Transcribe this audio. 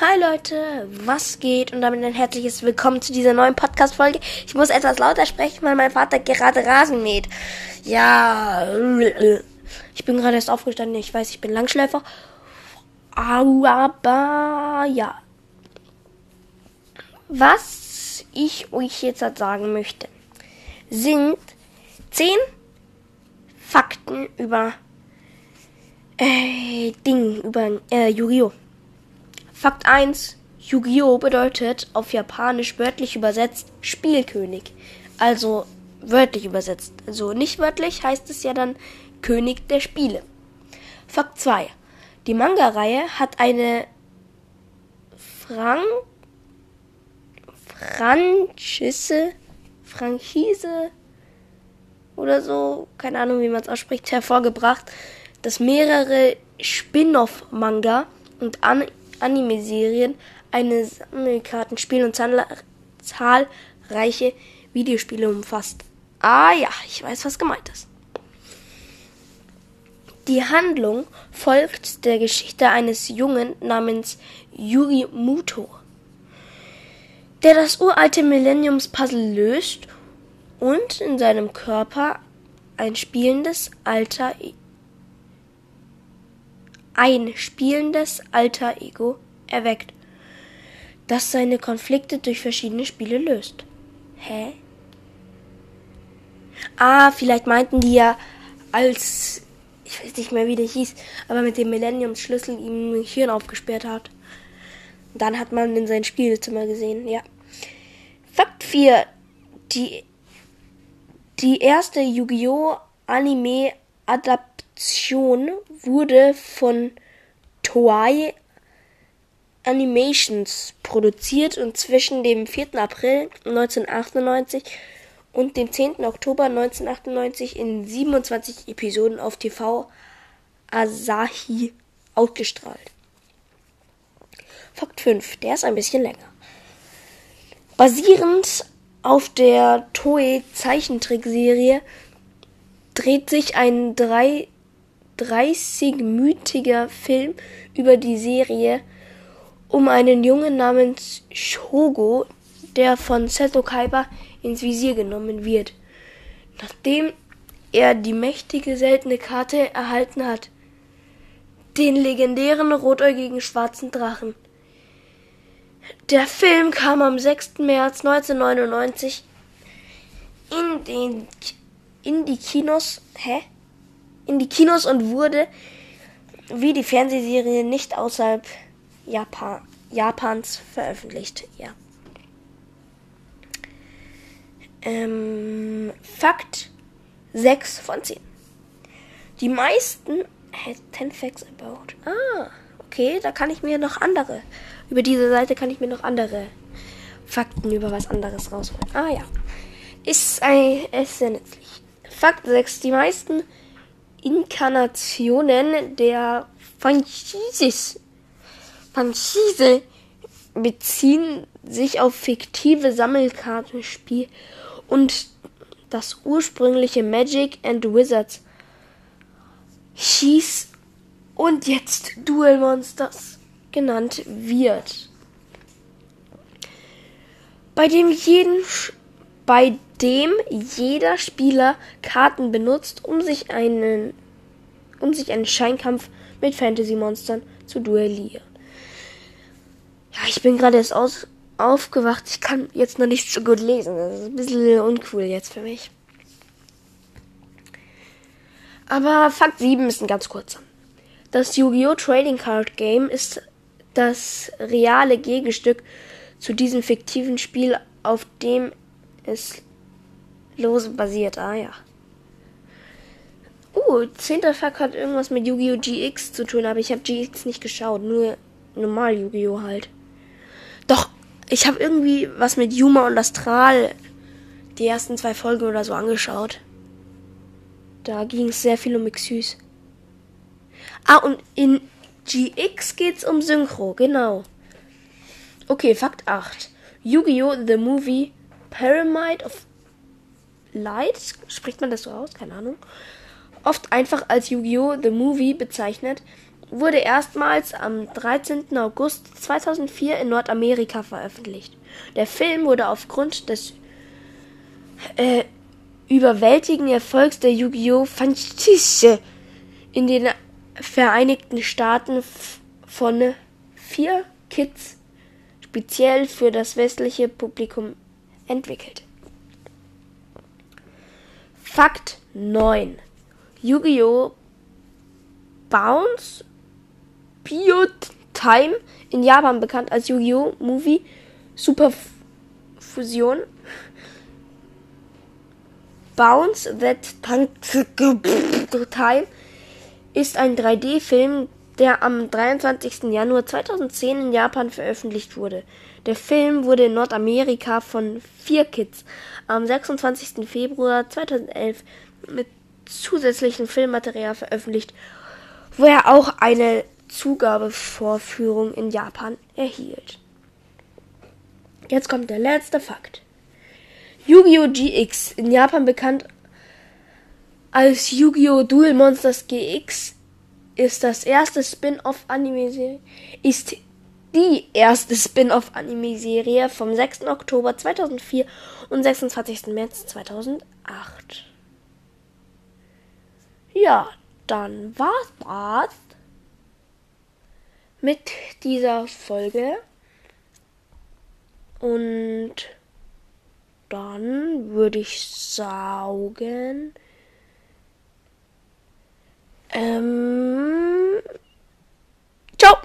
Hi Leute, was geht? Und damit ein herzliches Willkommen zu dieser neuen Podcast-Folge. Ich muss etwas lauter sprechen, weil mein Vater gerade Rasen mäht. Ja, ich bin gerade erst aufgestanden. Ich weiß, ich bin Langschläfer. Aber ja. Was ich euch jetzt halt sagen möchte, sind zehn Fakten über äh, Ding, über äh, Yu-Gi-Oh! Fakt 1. Yu-Gi-Oh! bedeutet auf Japanisch wörtlich übersetzt Spielkönig. Also wörtlich übersetzt. Also nicht wörtlich heißt es ja dann König der Spiele. Fakt 2. Die Manga-Reihe hat eine Frank Franchise, Franchise oder so, keine Ahnung, wie man es ausspricht, hervorgebracht, dass mehrere Spin-off-Manga und An Anime-Serien, eine Sammelkartenspiel und zahlreiche Videospiele umfasst. Ah ja, ich weiß, was gemeint ist. Die Handlung folgt der Geschichte eines Jungen namens Yuri Muto, der das uralte Millenniums-Puzzle löst und in seinem Körper ein spielendes Alter ein spielendes Alter Ego erweckt, das seine Konflikte durch verschiedene Spiele löst. Hä? Ah, vielleicht meinten die ja als ich weiß nicht mehr, wie der hieß, aber mit dem Millennium-Schlüssel ihm ein Hirn aufgesperrt hat. Dann hat man in sein Spielzimmer gesehen, ja. Fakt 4. Die, die erste Yu-Gi-Oh! Anime-Adaption Animation wurde von Toei Animations produziert und zwischen dem 4. April 1998 und dem 10. Oktober 1998 in 27 Episoden auf TV Asahi ausgestrahlt. Fakt 5, der ist ein bisschen länger. Basierend auf der Toei Zeichentrickserie dreht sich ein drei 30-mütiger Film über die Serie um einen Jungen namens Shogo, der von Seto Kaiba ins Visier genommen wird, nachdem er die mächtige seltene Karte erhalten hat, den legendären rotäugigen schwarzen Drachen. Der Film kam am 6. März 1999 in den in die Kinos. Hä? in die Kinos und wurde wie die Fernsehserie nicht außerhalb Japan, Japans veröffentlicht. Ja. Ähm, Fakt 6 von 10. Die meisten. 10 Facts about. Ah, okay, da kann ich mir noch andere. Über diese Seite kann ich mir noch andere Fakten über was anderes rausholen. Ah ja. Ist, ein, ist sehr nützlich. Fakt 6. Die meisten Inkarnationen der Franchise beziehen sich auf fiktive Sammelkartenspiel und das ursprüngliche Magic and Wizards hieß und jetzt Duel Monsters genannt wird. Bei dem jeden bei dem jeder Spieler Karten benutzt, um sich einen, um sich einen Scheinkampf mit Fantasy-Monstern zu duellieren. Ja, ich bin gerade erst aus, aufgewacht. Ich kann jetzt noch nicht so gut lesen. Das ist ein bisschen uncool jetzt für mich. Aber Fakt 7 ist ein ganz kurzer. Das Yu-Gi-Oh! Trading Card Game ist das reale Gegenstück zu diesem fiktiven Spiel, auf dem es lose basiert. Ah ja. Uh, 10. Fuck hat irgendwas mit Yu-Gi-Oh! GX zu tun, aber ich habe GX nicht geschaut, nur normal Yu-Gi-Oh! halt. Doch, ich habe irgendwie was mit Yuma und Astral die ersten zwei Folgen oder so angeschaut. Da ging es sehr viel um Xyz. Ah, und in GX geht's um Synchro, genau. Okay, Fakt 8. Yu-Gi-Oh! The Movie Pyramid of Light, spricht man das so aus? Keine Ahnung. Oft einfach als Yu-Gi-Oh! The Movie bezeichnet, wurde erstmals am 13. August 2004 in Nordamerika veröffentlicht. Der Film wurde aufgrund des äh, überwältigenden Erfolgs der Yu-Gi-Oh! Franchise in den Vereinigten Staaten von vier Kids speziell für das westliche Publikum entwickelt. Fakt 9. Yu-Gi-Oh! Bounce Period Time in Japan bekannt als Yu-Gi-Oh! Movie Super Fusion Bounce That Time ist ein 3D-Film, der am 23. Januar 2010 in Japan veröffentlicht wurde. Der Film wurde in Nordamerika von Vier Kids am 26. Februar 2011 mit zusätzlichem Filmmaterial veröffentlicht, wo er auch eine Zugabevorführung in Japan erhielt. Jetzt kommt der letzte Fakt. Yu-Gi-Oh! GX, in Japan bekannt als Yu-Gi-Oh! Duel Monsters GX, ist das erste Spin-off-Anime-Serie, ist die erste Spin-off-Anime-Serie vom 6. Oktober 2004 und 26. März 2008. Ja, dann war's das mit dieser Folge. Und dann würde ich sagen, ähm,